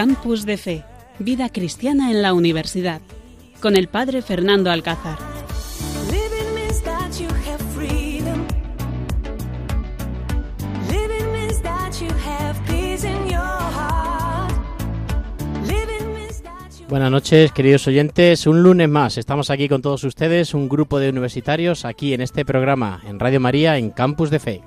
Campus de Fe, Vida Cristiana en la Universidad, con el Padre Fernando Alcázar. Buenas noches, queridos oyentes. Un lunes más estamos aquí con todos ustedes, un grupo de universitarios aquí en este programa, en Radio María, en Campus de Fe.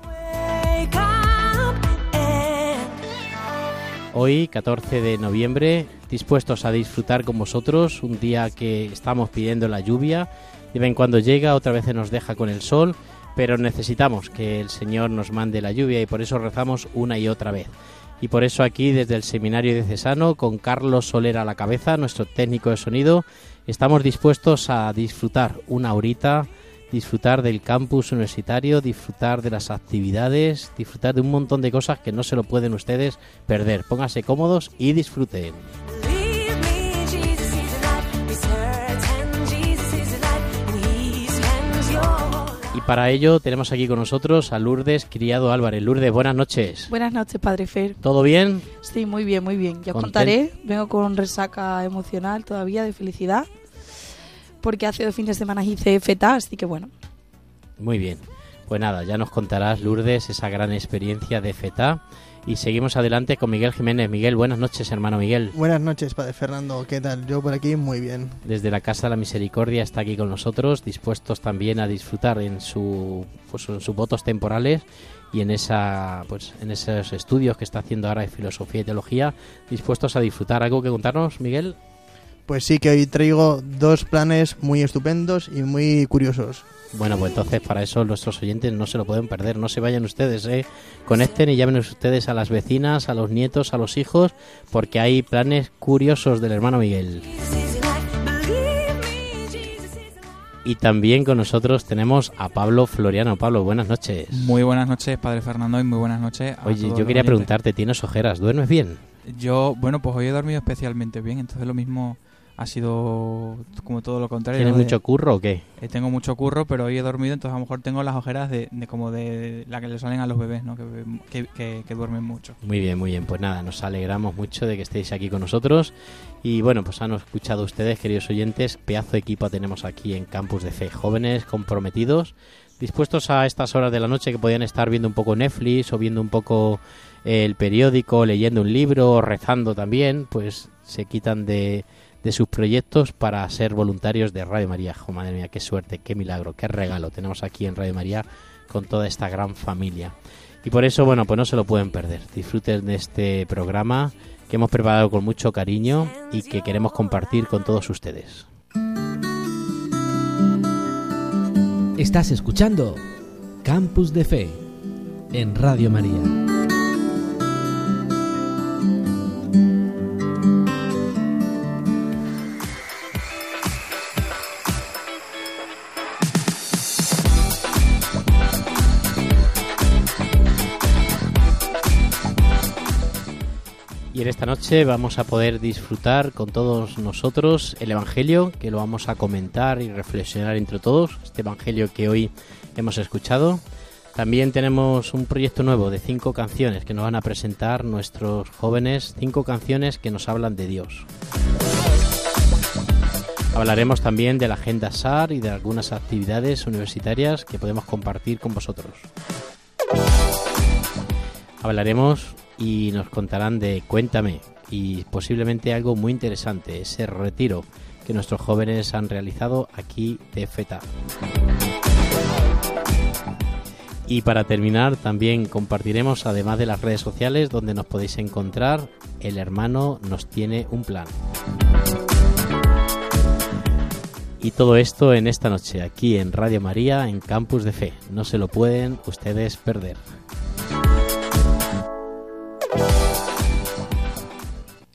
Hoy, 14 de noviembre, dispuestos a disfrutar con vosotros un día que estamos pidiendo la lluvia. De vez cuando llega, otra vez nos deja con el sol, pero necesitamos que el Señor nos mande la lluvia y por eso rezamos una y otra vez. Y por eso aquí desde el Seminario de Cesano, con Carlos Soler a la cabeza, nuestro técnico de sonido, estamos dispuestos a disfrutar una horita disfrutar del campus universitario, disfrutar de las actividades, disfrutar de un montón de cosas que no se lo pueden ustedes perder. Pónganse cómodos y disfruten. Y para ello tenemos aquí con nosotros a Lourdes Criado Álvarez. Lourdes, buenas noches. Buenas noches, Padre Fer. ¿Todo bien? Sí, muy bien, muy bien. Ya os contaré. Vengo con resaca emocional todavía de felicidad porque hace dos fines de semana hice FETA, así que bueno. Muy bien. Pues nada, ya nos contarás, Lourdes, esa gran experiencia de FETA. Y seguimos adelante con Miguel Jiménez. Miguel, buenas noches, hermano Miguel. Buenas noches, Padre Fernando. ¿Qué tal? Yo por aquí muy bien. Desde la Casa de la Misericordia está aquí con nosotros, dispuestos también a disfrutar en, su, pues, en sus votos temporales y en, esa, pues, en esos estudios que está haciendo ahora de filosofía y teología, dispuestos a disfrutar. ¿Algo que contarnos, Miguel? Pues sí que hoy traigo dos planes muy estupendos y muy curiosos. Bueno, pues entonces para eso nuestros oyentes no se lo pueden perder, no se vayan ustedes, ¿eh? conecten y llamen ustedes a las vecinas, a los nietos, a los hijos, porque hay planes curiosos del hermano Miguel. Y también con nosotros tenemos a Pablo Floriano. Pablo, buenas noches. Muy buenas noches, Padre Fernando, y muy buenas noches. A Oye, yo quería preguntarte, ¿tienes ojeras? ¿Duermes bien? Yo, bueno, pues hoy he dormido especialmente bien, entonces lo mismo ha sido como todo lo contrario. ¿Tienes mucho curro o qué? Eh, tengo mucho curro, pero hoy he dormido, entonces a lo mejor tengo las ojeras de, como de la que le salen a los bebés, ¿no? Que, que, duermen mucho. Muy bien, muy bien. Pues nada, nos alegramos mucho de que estéis aquí con nosotros. Y bueno, pues han escuchado ustedes, queridos oyentes, pedazo de equipo tenemos aquí en Campus de Fe. Jóvenes comprometidos, dispuestos a estas horas de la noche que podían estar viendo un poco Netflix o viendo un poco el periódico, leyendo un libro, rezando también, pues se quitan de de sus proyectos para ser voluntarios de Radio María. Oh, madre mía, qué suerte, qué milagro, qué regalo tenemos aquí en Radio María con toda esta gran familia. Y por eso, bueno, pues no se lo pueden perder. Disfruten de este programa que hemos preparado con mucho cariño y que queremos compartir con todos ustedes. Estás escuchando Campus de Fe en Radio María. Noche vamos a poder disfrutar con todos nosotros el Evangelio, que lo vamos a comentar y reflexionar entre todos, este Evangelio que hoy hemos escuchado. También tenemos un proyecto nuevo de cinco canciones que nos van a presentar nuestros jóvenes, cinco canciones que nos hablan de Dios. Hablaremos también de la agenda SAR y de algunas actividades universitarias que podemos compartir con vosotros. Hablaremos y nos contarán de Cuéntame y posiblemente algo muy interesante, ese retiro que nuestros jóvenes han realizado aquí de FETA. Y para terminar, también compartiremos, además de las redes sociales donde nos podéis encontrar, el hermano nos tiene un plan. Y todo esto en esta noche, aquí en Radio María, en Campus de Fe. No se lo pueden ustedes perder.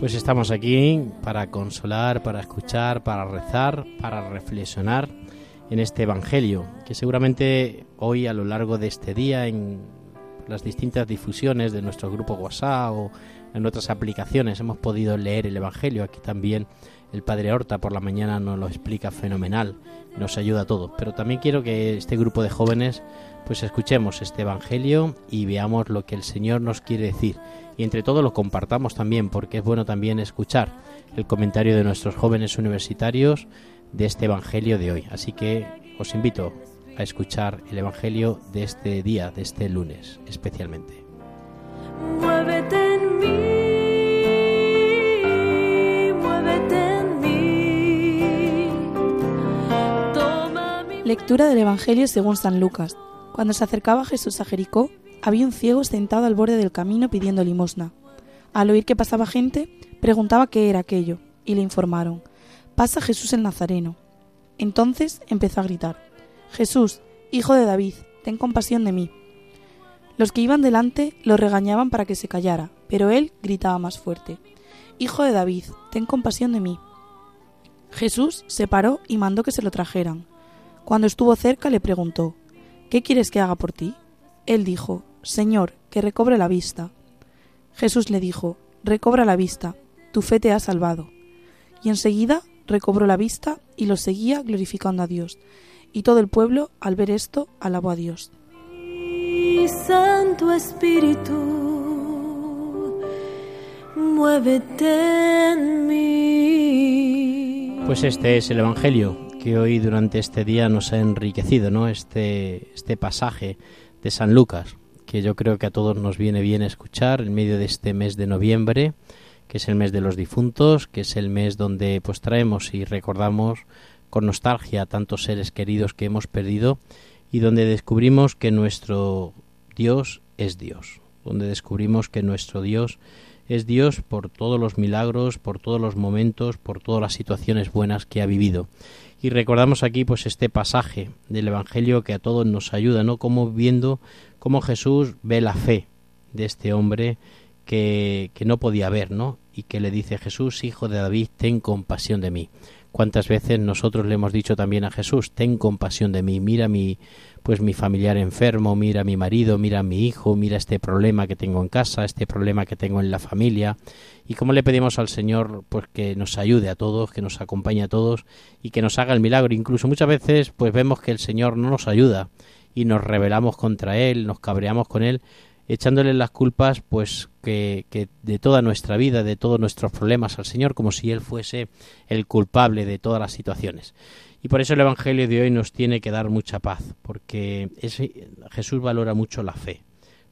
Pues estamos aquí para consolar, para escuchar, para rezar, para reflexionar en este Evangelio, que seguramente hoy a lo largo de este día en las distintas difusiones de nuestro grupo WhatsApp o en otras aplicaciones hemos podido leer el Evangelio. Aquí también el Padre Horta por la mañana nos lo explica fenomenal, nos ayuda a todos. Pero también quiero que este grupo de jóvenes pues escuchemos este Evangelio y veamos lo que el Señor nos quiere decir y entre todos lo compartamos también, porque es bueno también escuchar el comentario de nuestros jóvenes universitarios de este Evangelio de hoy. Así que os invito a escuchar el Evangelio de este día, de este lunes especialmente. Muévete en mí, Lectura del Evangelio según San Lucas. Cuando se acercaba Jesús a Jericó, había un ciego sentado al borde del camino pidiendo limosna. Al oír que pasaba gente, preguntaba qué era aquello, y le informaron. Pasa Jesús el Nazareno. Entonces empezó a gritar. Jesús, hijo de David, ten compasión de mí. Los que iban delante lo regañaban para que se callara, pero él gritaba más fuerte. Hijo de David, ten compasión de mí. Jesús se paró y mandó que se lo trajeran. Cuando estuvo cerca le preguntó, ¿Qué quieres que haga por ti? Él dijo, Señor, que recobre la vista. Jesús le dijo, Recobra la vista, tu fe te ha salvado. Y enseguida recobró la vista y lo seguía glorificando a Dios. Y todo el pueblo, al ver esto, alabó a Dios. Santo Espíritu, muévete en mí. Pues este es el Evangelio que hoy durante este día nos ha enriquecido, ¿no? Este, este pasaje de San Lucas, que yo creo que a todos nos viene bien escuchar en medio de este mes de noviembre, que es el mes de los difuntos, que es el mes donde pues traemos y recordamos con nostalgia a tantos seres queridos que hemos perdido y donde descubrimos que nuestro Dios es Dios, donde descubrimos que nuestro Dios es Dios por todos los milagros, por todos los momentos, por todas las situaciones buenas que ha vivido. Y recordamos aquí pues este pasaje del Evangelio que a todos nos ayuda, ¿no? Como viendo cómo Jesús ve la fe de este hombre que, que no podía ver, ¿no? Y que le dice Jesús, hijo de David, ten compasión de mí. ¿Cuántas veces nosotros le hemos dicho también a Jesús, ten compasión de mí, mira mi pues mi familiar enfermo, mira a mi marido, mira a mi hijo, mira este problema que tengo en casa, este problema que tengo en la familia y cómo le pedimos al Señor pues que nos ayude a todos, que nos acompañe a todos y que nos haga el milagro. Incluso muchas veces pues vemos que el Señor no nos ayuda y nos rebelamos contra él, nos cabreamos con él, echándole las culpas pues que, que, de toda nuestra vida, de todos nuestros problemas al Señor, como si Él fuese el culpable de todas las situaciones. Y por eso el Evangelio de hoy nos tiene que dar mucha paz, porque Jesús valora mucho la fe,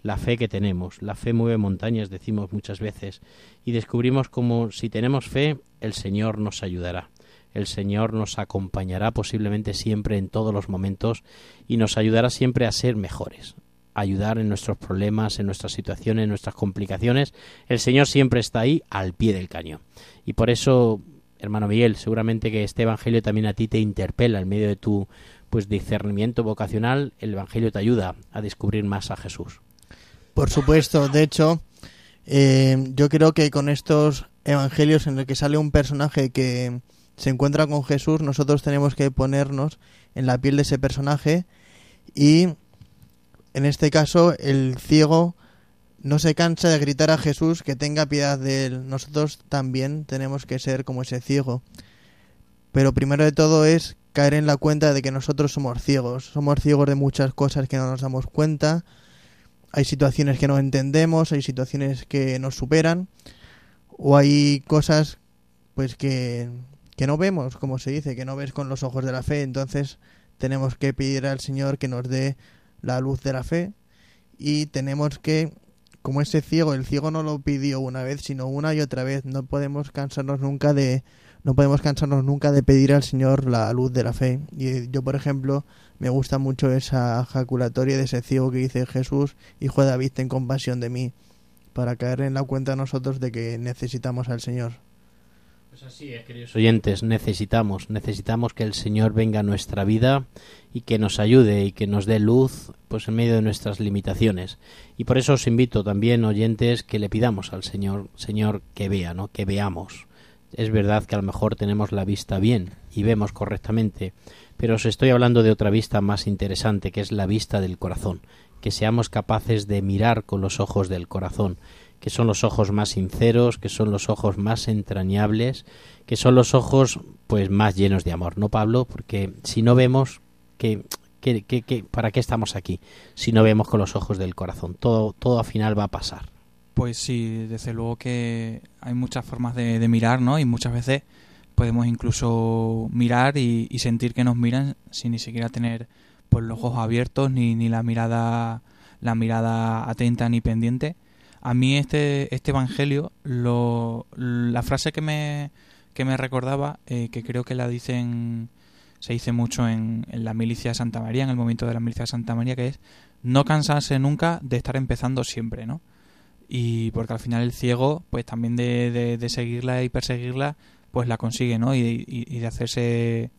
la fe que tenemos. La fe mueve montañas, decimos muchas veces, y descubrimos como si tenemos fe, el Señor nos ayudará. El Señor nos acompañará posiblemente siempre en todos los momentos y nos ayudará siempre a ser mejores, ayudar en nuestros problemas, en nuestras situaciones, en nuestras complicaciones. El Señor siempre está ahí al pie del cañón. Y por eso hermano Miguel, seguramente que este evangelio también a ti te interpela en medio de tu pues discernimiento vocacional, el evangelio te ayuda a descubrir más a Jesús. Por supuesto, de hecho, eh, yo creo que con estos evangelios en el que sale un personaje que se encuentra con Jesús, nosotros tenemos que ponernos en la piel de ese personaje y en este caso el ciego no se cansa de gritar a Jesús que tenga piedad de él. Nosotros también tenemos que ser como ese ciego. Pero primero de todo es caer en la cuenta de que nosotros somos ciegos. Somos ciegos de muchas cosas que no nos damos cuenta. Hay situaciones que no entendemos, hay situaciones que nos superan o hay cosas pues que, que no vemos, como se dice, que no ves con los ojos de la fe. Entonces tenemos que pedir al Señor que nos dé la luz de la fe y tenemos que como ese ciego, el ciego no lo pidió una vez, sino una y otra vez. No podemos cansarnos nunca de no podemos cansarnos nunca de pedir al Señor la luz de la fe. Y yo, por ejemplo, me gusta mucho esa jaculatoria de ese ciego que dice Jesús, hijo de David, ten compasión de mí, para caer en la cuenta nosotros de que necesitamos al Señor. Queridos oyentes, necesitamos, necesitamos que el Señor venga a nuestra vida y que nos ayude y que nos dé luz pues en medio de nuestras limitaciones. Y por eso os invito también, oyentes, que le pidamos al Señor, Señor, que vea, ¿no? Que veamos. Es verdad que a lo mejor tenemos la vista bien y vemos correctamente, pero os estoy hablando de otra vista más interesante, que es la vista del corazón, que seamos capaces de mirar con los ojos del corazón, que son los ojos más sinceros, que son los ojos más entrañables, que son los ojos pues más llenos de amor, ¿no, Pablo? Porque si no vemos que, que, que, para qué estamos aquí, si no vemos con los ojos del corazón, todo todo al final va a pasar. Pues sí, desde luego que hay muchas formas de, de mirar, ¿no? Y muchas veces podemos incluso mirar y, y sentir que nos miran sin ni siquiera tener pues los ojos abiertos ni, ni la mirada la mirada atenta ni pendiente. A mí este este evangelio lo la frase que me que me recordaba eh, que creo que la dicen se dice mucho en, en la milicia de Santa María, en el momento de la milicia de Santa María, que es no cansarse nunca de estar empezando siempre, ¿no? Y porque al final el ciego, pues también de, de, de seguirla y perseguirla, pues la consigue, ¿no? Y, y, y de hacerse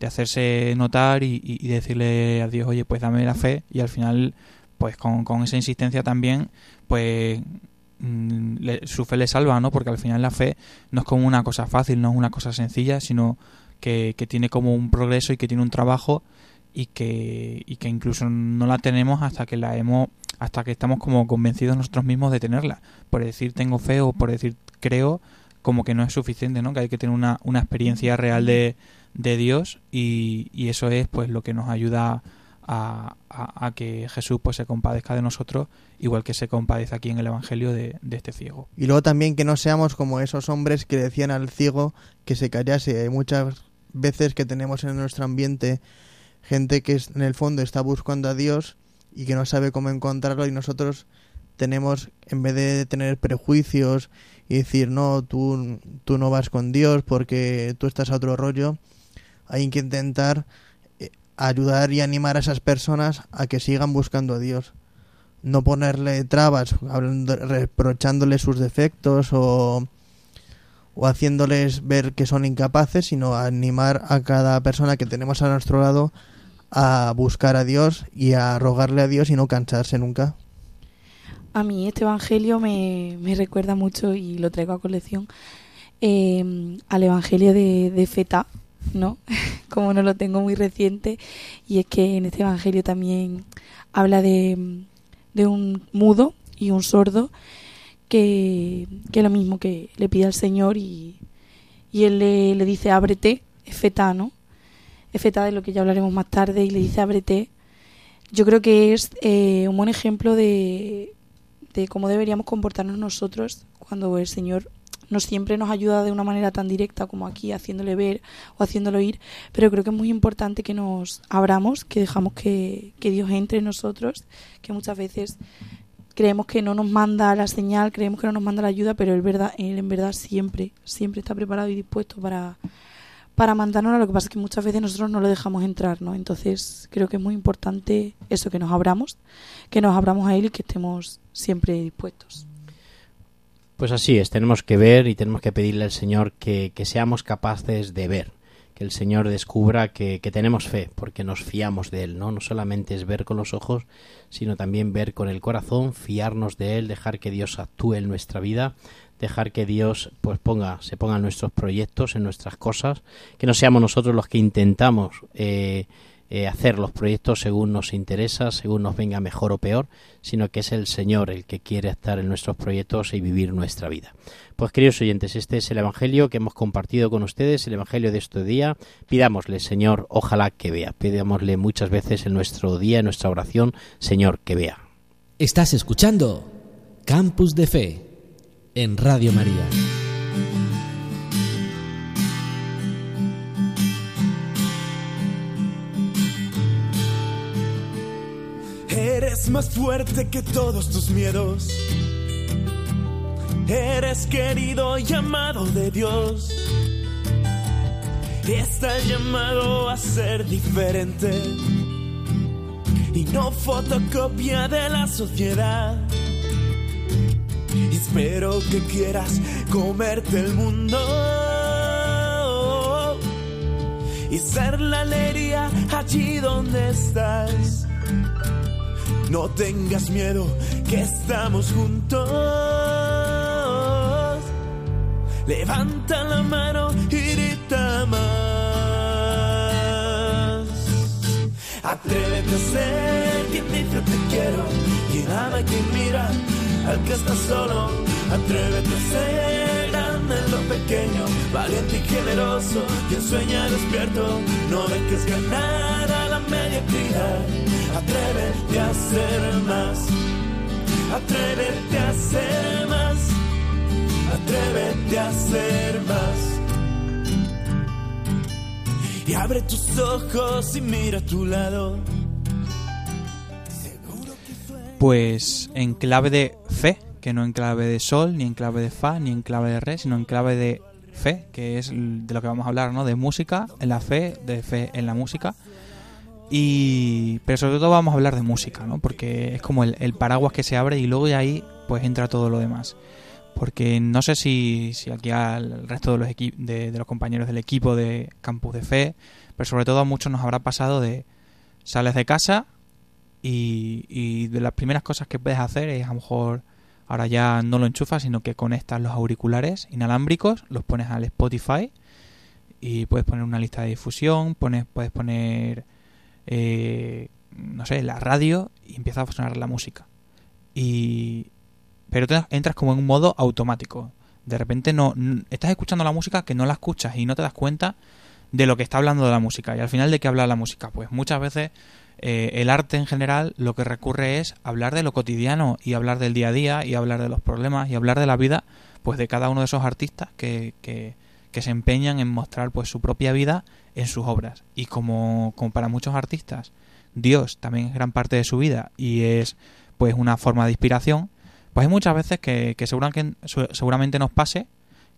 de hacerse notar y, y, decirle a Dios, oye, pues dame la fe y al final, pues con, con esa insistencia también, pues mm, le- su fe le salva, ¿no? Porque al final la fe no es como una cosa fácil, no es una cosa sencilla, sino que, que tiene como un progreso y que tiene un trabajo y que, y que incluso no la tenemos hasta que la hemos hasta que estamos como convencidos nosotros mismos de tenerla por decir tengo fe o por decir creo como que no es suficiente no que hay que tener una, una experiencia real de, de Dios y, y eso es pues lo que nos ayuda a, a- que Jesús pues se compadezca de nosotros igual que se compadece aquí en el Evangelio de, este ciego Y luego también que no seamos como esos hombres que decían al ciego que se callase. Hay muchas veces que tenemos en nuestro ambiente gente que en el fondo está buscando a Dios y que no sabe cómo encontrarlo y nosotros tenemos, en vez de tener prejuicios y decir, no, tú, tú no vas con Dios porque tú estás a otro rollo, hay que intentar ayudar y animar a esas personas a que sigan buscando a Dios no ponerle trabas, hablando, reprochándole sus defectos o, o haciéndoles ver que son incapaces, sino animar a cada persona que tenemos a nuestro lado a buscar a Dios y a rogarle a Dios y no cansarse nunca. A mí este evangelio me, me recuerda mucho y lo traigo a colección eh, al evangelio de, de Feta, ¿no? Como no lo tengo muy reciente, y es que en este evangelio también habla de, de un mudo y un sordo que, que lo mismo que le pide al Señor y, y él le, le dice ábrete, es Feta, ¿no? Es Feta de lo que ya hablaremos más tarde, y le dice ábrete. Yo creo que es eh, un buen ejemplo de, de cómo deberíamos comportarnos nosotros cuando el Señor no siempre nos ayuda de una manera tan directa como aquí, haciéndole ver o haciéndolo oír, pero creo que es muy importante que nos abramos, que dejamos que, que Dios entre en nosotros, que muchas veces creemos que no nos manda la señal, creemos que no nos manda la ayuda, pero él, verdad, él en verdad siempre, siempre está preparado y dispuesto para, para mandarnos. Lo que pasa es que muchas veces nosotros no lo dejamos entrar, ¿no? Entonces creo que es muy importante eso, que nos abramos, que nos abramos a él y que estemos siempre dispuestos. Pues así es, tenemos que ver y tenemos que pedirle al Señor que, que seamos capaces de ver, que el Señor descubra que, que tenemos fe, porque nos fiamos de Él, ¿no? No solamente es ver con los ojos, sino también ver con el corazón, fiarnos de Él, dejar que Dios actúe en nuestra vida, dejar que Dios pues ponga, se ponga en nuestros proyectos, en nuestras cosas, que no seamos nosotros los que intentamos eh, eh, hacer los proyectos según nos interesa, según nos venga mejor o peor, sino que es el Señor el que quiere estar en nuestros proyectos y vivir nuestra vida. Pues queridos oyentes, este es el Evangelio que hemos compartido con ustedes, el Evangelio de este día. Pidámosle, Señor, ojalá que vea. Pidámosle muchas veces en nuestro día, en nuestra oración, Señor, que vea. Estás escuchando Campus de Fe en Radio María. Más fuerte que todos tus miedos. Eres querido y amado de Dios. Estás llamado a ser diferente y no fotocopia de la sociedad. Y espero que quieras comerte el mundo. ser la alegría allí donde estás. No tengas miedo, que estamos juntos. Levanta la mano y grita más. Atrévete a ser quien dice te quiero, quien ama y quien mira al que está solo. Atrévete a ser grande en lo pequeño, valiente y generoso, quien sueña despierto. No dejes ganar a la mediocridad. Atrévete a ser más. Atrévete a ser más. Atrévete a ser más. Y abre tus ojos y mira a tu lado. Pues en clave de fe, que no en clave de sol, ni en clave de fa, ni en clave de re, sino en clave de fe, que es de lo que vamos a hablar, ¿no? De música, en la fe, de fe en la música. Y pero sobre todo vamos a hablar de música, ¿no? Porque es como el, el paraguas que se abre y luego de ahí pues entra todo lo demás. Porque no sé si, si aquí al resto de los, de, de los compañeros del equipo de Campus de Fe, pero sobre todo a muchos nos habrá pasado de sales de casa y, y de las primeras cosas que puedes hacer es a lo mejor ahora ya no lo enchufas, sino que conectas los auriculares inalámbricos, los pones al Spotify y puedes poner una lista de difusión, pones, puedes poner, eh, no sé, la radio y empieza a sonar la música. Y, pero te entras como en un modo automático. De repente no n- estás escuchando la música que no la escuchas y no te das cuenta de lo que está hablando de la música. Y al final de qué habla la música, pues muchas veces eh, el arte en general lo que recurre es hablar de lo cotidiano y hablar del día a día y hablar de los problemas y hablar de la vida pues de cada uno de esos artistas que, que, que se empeñan en mostrar pues su propia vida en sus obras. Y como, como para muchos artistas Dios también es gran parte de su vida y es pues una forma de inspiración, pues hay muchas veces que, que su- seguramente nos pase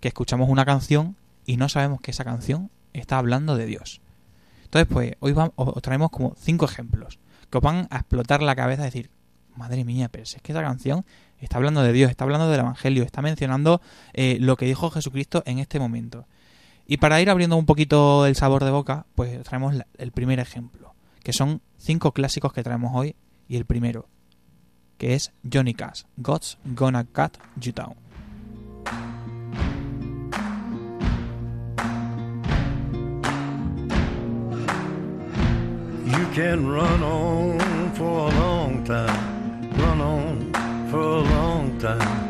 que escuchamos una canción y no sabemos que esa canción está hablando de Dios. Entonces, pues hoy vam- os os traemos como cinco ejemplos que os van a explotar la cabeza y decir, madre mía, pero si es que esa canción está hablando de Dios, está hablando del Evangelio, está mencionando eh, lo que dijo Jesucristo en este momento. Y para ir abriendo un poquito el sabor de boca, pues os traemos el primer ejemplo, que son cinco clásicos que traemos hoy, y el primero, que es Johnny Cash, God's Gonna Cut You Down. Run on for a long time,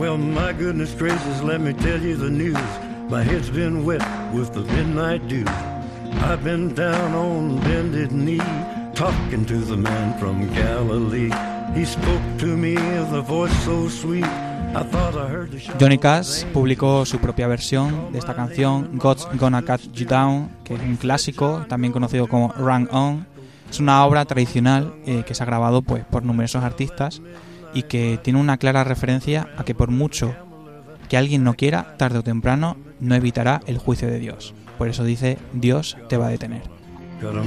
Well, my goodness gracious, let me tell you the news. My head's been wet with the midnight dew. I've been down on bended knee, talking to the man from Galilee. He spoke to me with a voice so sweet. Johnny Cash publicó su propia versión de esta canción, God's Gonna Cut You Down, que es un clásico, también conocido como Run On. Es una obra tradicional eh, que se ha grabado pues, por numerosos artistas y que tiene una clara referencia a que por mucho que alguien no quiera, tarde o temprano, no evitará el juicio de Dios. Por eso dice, Dios te va a detener. 'em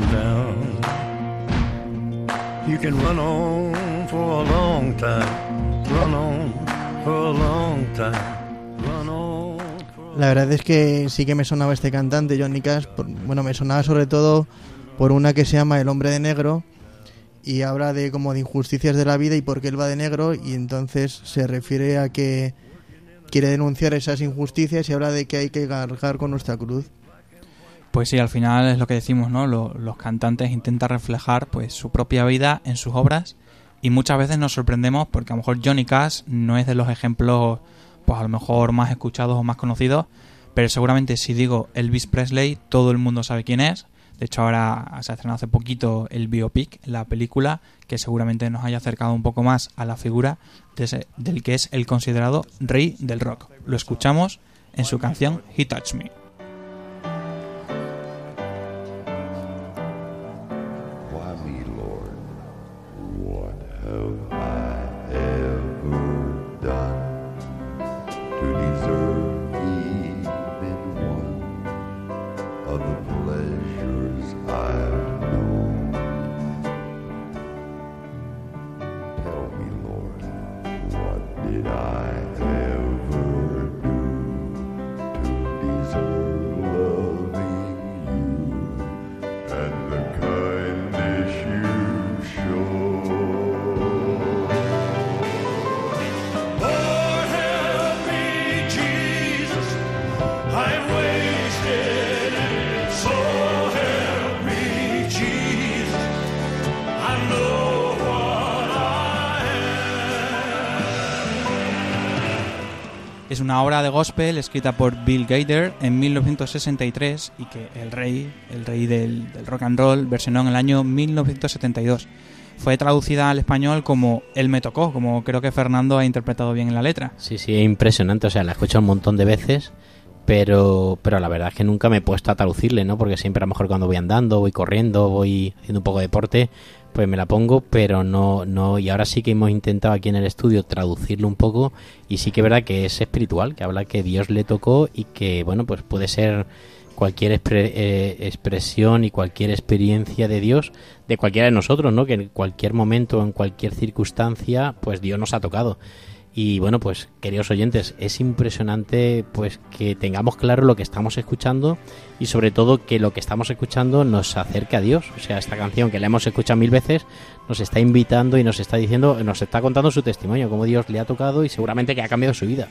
La verdad es que sí que me sonaba este cantante, Johnny Cash. por- bueno, me sonaba sobre todo por una que se llama El hombre de negro y habla de como de injusticias de la vida y por qué él va de negro y entonces se refiere a que quiere denunciar esas injusticias y habla de que hay que cargar con nuestra cruz. Pues sí, al final es lo que decimos, ¿no? Lo- los cantantes intentan reflejar pues su propia vida en sus obras y muchas veces nos sorprendemos porque a lo mejor Johnny Cash no es de los ejemplos pues a lo mejor más escuchados o más conocidos, pero seguramente si digo Elvis Presley todo el mundo sabe quién es. De hecho ahora se ha estrenado hace poquito el biopic, la película que seguramente nos haya acercado un poco más a la figura de del que es el considerado rey del rock. Lo escuchamos en su canción He Touched Me. Una obra de gospel escrita por Bill Gaither en 1963 y que el rey, el rey del, del rock and roll, versionó en el año 1972. Fue traducida al español como Él me tocó, como creo que Fernando ha interpretado bien en la letra. Sí, sí, es impresionante. O sea, la he escuchado un montón de veces, pero, pero la verdad es que nunca me he puesto a traducirle, ¿no? Porque siempre a lo mejor cuando voy andando, voy corriendo, voy haciendo un poco de deporte, pues me la pongo, pero no, no. Y ahora sí que hemos intentado aquí en el estudio traducirlo un poco, y sí que es verdad que es espiritual, que habla que Dios le tocó y que, bueno, pues puede ser cualquier eh, expresión y cualquier experiencia de Dios de cualquiera de nosotros, ¿no? Que en cualquier momento, en cualquier circunstancia, pues Dios nos ha tocado. Y bueno, pues queridos oyentes, es impresionante pues que tengamos claro lo que estamos escuchando y sobre todo que lo que estamos escuchando nos acerque a Dios. O sea, esta canción que la hemos escuchado mil veces nos está invitando y nos está diciendo, nos está contando su testimonio, cómo Dios le ha tocado y seguramente que ha cambiado su vida.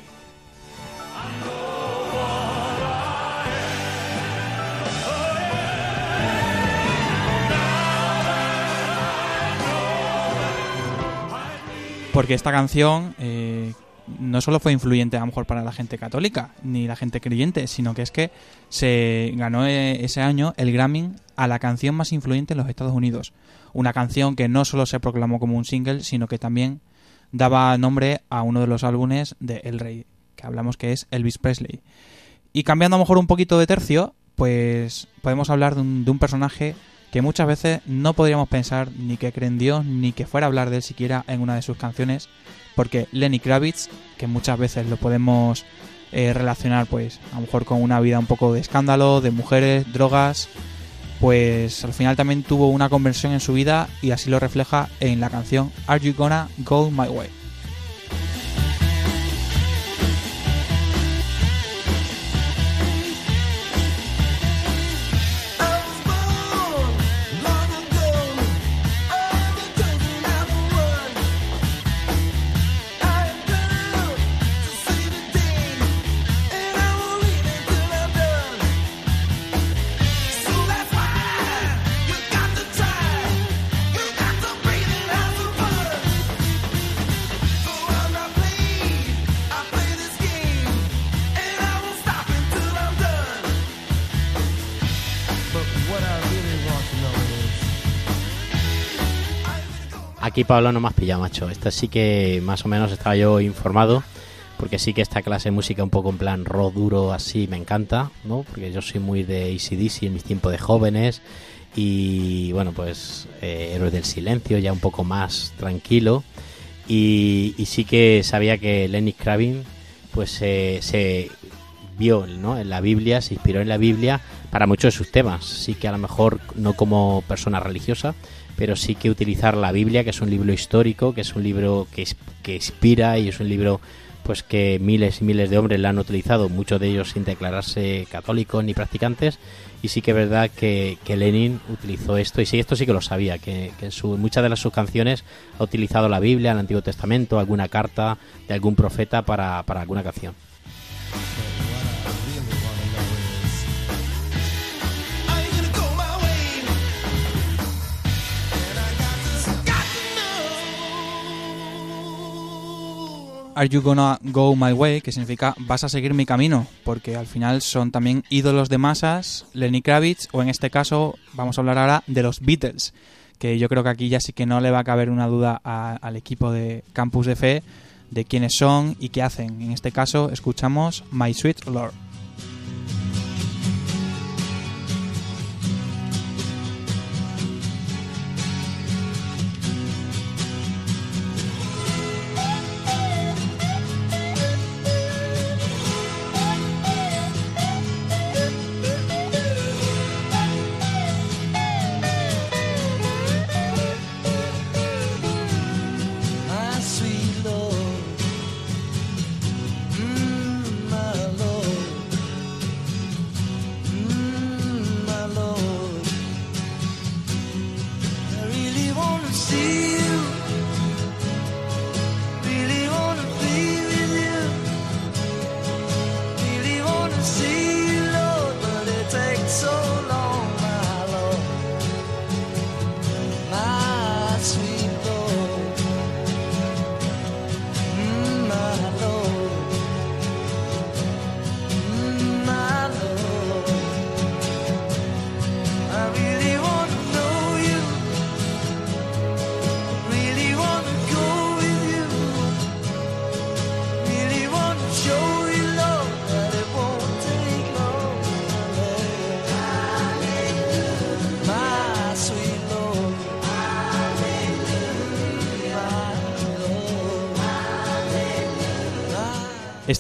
Porque esta canción eh, no solo fue influyente a lo mejor para la gente católica ni la gente creyente, sino que es que se ganó eh, ese año el Grammy a la canción más influyente en los Estados Unidos. Una canción que no solo se proclamó como un single, sino que también daba nombre a uno de los álbumes de El Rey, que hablamos que es Elvis Presley. Y cambiando a lo mejor un poquito de tercio, pues podemos hablar de un, de un personaje que muchas veces no podríamos pensar ni que cree en Dios, ni que fuera a hablar de él siquiera en una de sus canciones, porque Lenny Kravitz, que muchas veces lo podemos eh, relacionar pues a lo mejor con una vida un poco de escándalo, de mujeres, drogas, pues al final también tuvo una conversión en su vida y así lo refleja en la canción Are You Gonna Go My Way? Aquí Pablo no me has pillado, macho. Esta sí que más o menos estaba yo informado. Porque sí que esta clase de música un poco en plan rock duro así me encanta, ¿no? Porque yo soy muy de ACDC en mis tiempos de jóvenes. Y bueno, pues eh, Héroes del Silencio ya un poco más tranquilo. Y, sí que sabía que Lenny Kravitz pues se vio ¿no? en la Biblia, se inspiró en la Biblia para muchos de sus temas. Sí que a lo mejor no como persona religiosa, pero sí que utilizar la Biblia, que es un libro histórico, que es un libro que, que inspira y es un libro pues que miles y miles de hombres la han utilizado, muchos de ellos sin declararse católicos ni practicantes, y sí que es verdad que, que Lenin utilizó esto, y sí, esto sí que lo sabía, que, que en su, muchas de las sus canciones ha utilizado la Biblia, el Antiguo Testamento, alguna carta de algún profeta para, para alguna canción. Are You Gonna Go My Way, que significa vas a seguir mi camino, porque al final son también ídolos de masas, Lenny Kravitz, o en este caso vamos a hablar ahora de los Beatles, que yo creo que aquí ya sí que no le va a caber una duda al equipo de Campus de Fe de quiénes son y qué hacen. En este caso escuchamos My Sweet Lord.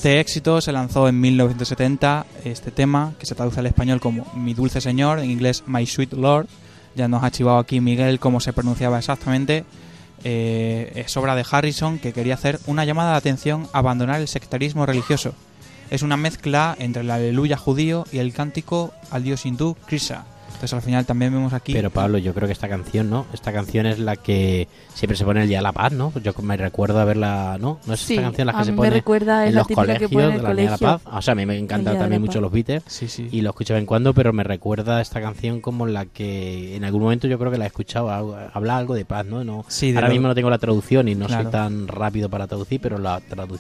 Este éxito se lanzó en 1970, este tema, que se traduce al español como Mi dulce señor, en inglés My Sweet Lord. Ya nos ha chivado aquí Miguel cómo se pronunciaba exactamente. Eh, es obra de Harrison que quería hacer una llamada de atención a abandonar el sectarismo religioso. Es una mezcla entre el aleluya judío y el cántico al dios hindú Krishna. Entonces al final también vemos aquí... Pero Pablo, yo creo que esta canción, ¿no? Esta canción es la que siempre se pone el día de la paz, ¿no? Yo me recuerdo haberla, ¿no? ¿No es Sí, esta canción la que se pone recuerda, en la los que colegios de el la Día de la colegio. paz? O sea, a mí me El encanta Día de también mucho los Beatles Sí, sí. y lo escucho de vez en cuando, pero me recuerda esta canción como la que en algún momento yo creo que la he escuchado, algo- habla algo de paz, ¿no? no Sí, de ahora lo- mismo no tengo la traducción y no Claro. soy tan rápido para traducir, pero la tradu-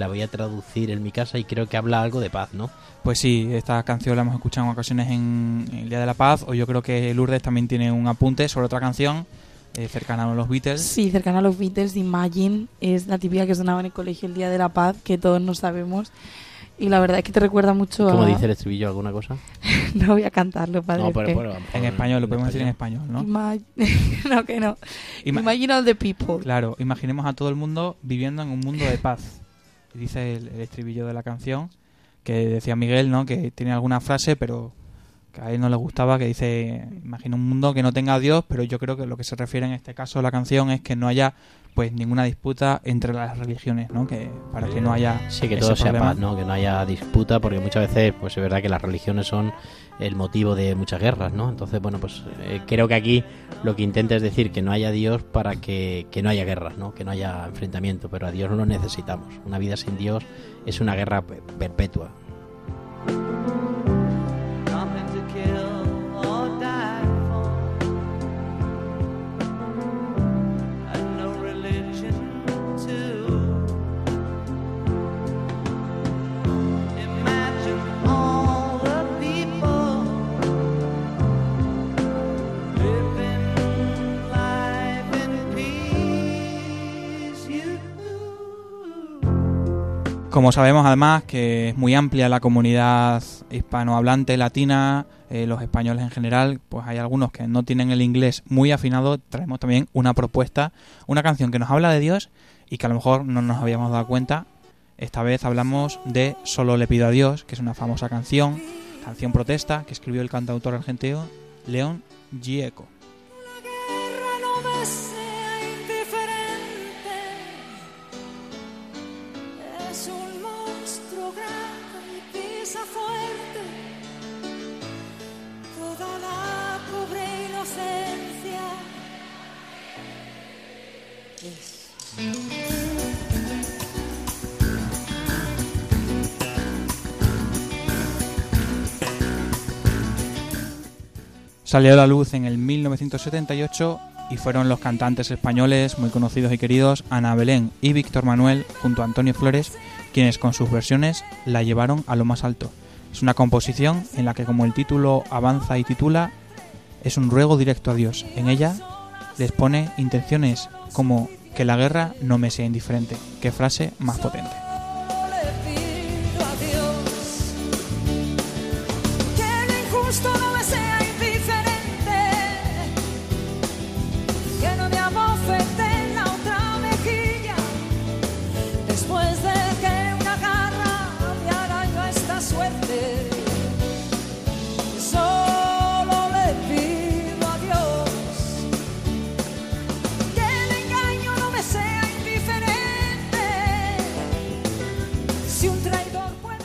la voy a traducir en mi casa y creo que habla algo de paz, ¿no? Pues sí, esta canción la hemos escuchado en ocasiones en el Día de la Paz, o yo creo que Lourdes también tiene un apunte sobre otra canción eh, cercana a los Beatles. Sí, cercana a los Beatles, Imagine es la típica que sonaba en el colegio el día de la paz, que todos no sabemos. Y la verdad es que te recuerda mucho ¿Cómo a... dice el estribillo alguna cosa? no voy a cantarlo, padre. No, pero, bueno, En español, lo podemos decir en español, ¿no? Ima- no, que no. Ima- Imagine all the people. Claro, imaginemos a todo el mundo viviendo en un mundo de paz. Dice el, estribillo de la canción, que decía Miguel, ¿no? Que tiene alguna frase, pero que a él no le gustaba, que dice, imagina un mundo que no tenga a Dios, pero yo creo que lo que se refiere en este caso a la canción es que no haya pues ninguna disputa entre las religiones, ¿no? Que para que no haya Sí, que todo sea paz, ¿no? Que no haya disputa, porque muchas veces, pues es verdad que las religiones son el motivo de muchas guerras, ¿no? Entonces, bueno, pues eh, creo que aquí lo que intenta es decir que no haya Dios para que, que no haya guerras, ¿no? Que no haya enfrentamiento, pero a Dios no lo necesitamos. Una vida sin Dios es una guerra pe- perpetua. Como sabemos además que es muy amplia la comunidad hispanohablante latina, eh, los españoles en general, pues hay algunos que no tienen el inglés muy afinado, traemos también una propuesta, una canción que nos habla de Dios y que a lo mejor no nos habíamos dado cuenta. Esta vez hablamos de Solo le pido a Dios, que es una famosa canción, canción protesta que escribió el cantautor argentino León Gieco. Salió a la luz en el 1978 y fueron los cantantes españoles muy conocidos y queridos Ana Belén y Víctor Manuel junto a Antonio Flores quienes con sus versiones la llevaron a lo más alto. Es una composición en la que como el título avanza y titula es un ruego directo a Dios. En ella les pone intenciones como que la guerra no me sea indiferente. Qué frase más potente. le pido a Dios que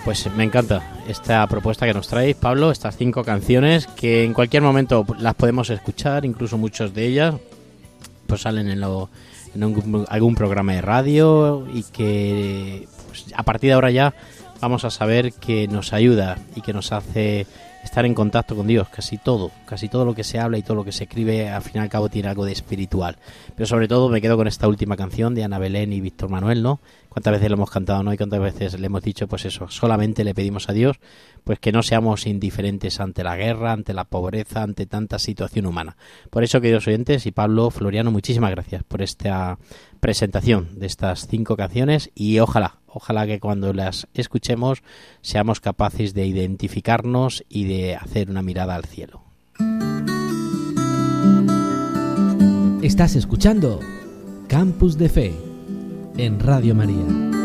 Pues me encanta esta propuesta que nos traéis, Pablo, estas cinco canciones que en cualquier momento las podemos escuchar, incluso muchas de ellas pues salen en, lo- en un- algún programa de radio y que pues, a partir de ahora ya vamos a saber que nos ayuda y que nos hace estar en contacto con Dios. Casi todo, casi todo lo que se habla y todo lo que se escribe, al fin y al cabo, tiene algo de espiritual. Pero sobre todo me quedo con esta última canción de Ana Belén y Víctor Manuel, ¿no? Cuántas veces lo hemos cantado, ¿no? Y cuántas veces le hemos dicho, pues eso, solamente le pedimos a Dios, pues que no seamos indiferentes ante la guerra, ante la pobreza, ante tanta situación humana. Por eso, queridos oyentes, y Pablo Floriano, muchísimas gracias por esta presentación de estas cinco canciones y ojalá, ojalá que cuando las escuchemos seamos capaces de identificarnos y de hacer una mirada al cielo. Estás escuchando Campus de Fe en Radio María.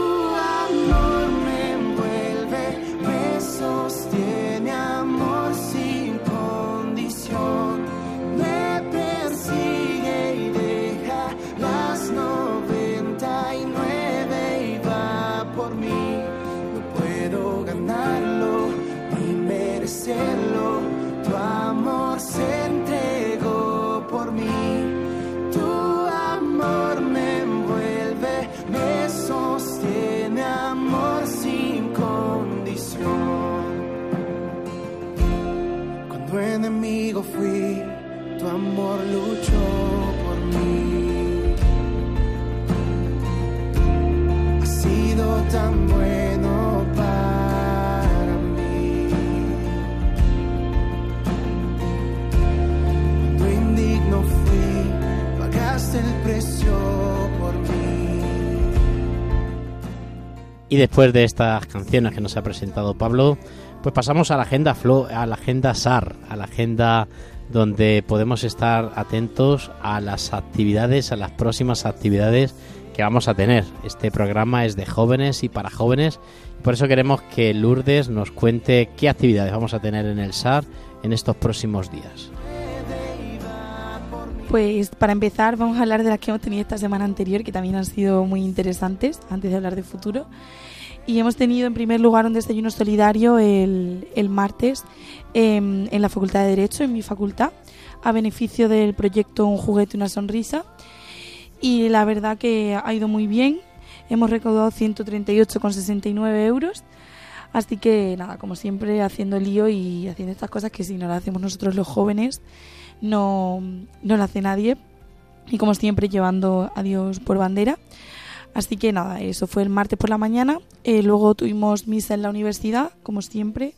Tu Y después de estas canciones que nos ha presentado Pablo, pues pasamos a la agenda Flo, a la agenda SAR, a la agenda donde podemos estar atentos a las actividades, a las próximas actividades que vamos a tener. Este programa es de jóvenes y para jóvenes. Por eso queremos que Lourdes nos cuente qué actividades vamos a tener en el SAR en estos próximos días. Pues para empezar vamos a hablar de las que hemos tenido esta semana anterior, que también han sido muy interesantes, antes de hablar de futuro. Y hemos tenido en primer lugar un desayuno solidario el, el martes em, en la Facultad de Derecho, en mi facultad, a beneficio del proyecto Un juguete, una sonrisa. Y la verdad que ha ido muy bien. Hemos recaudado 138,69 euros. Así que nada, como siempre, haciendo lío y haciendo estas cosas que si no las hacemos nosotros los jóvenes, no, no lo hace nadie. Y como siempre, llevando a Dios por bandera. Así que nada, eso fue el martes por la mañana. Eh, luego tuvimos misa en la universidad, como siempre,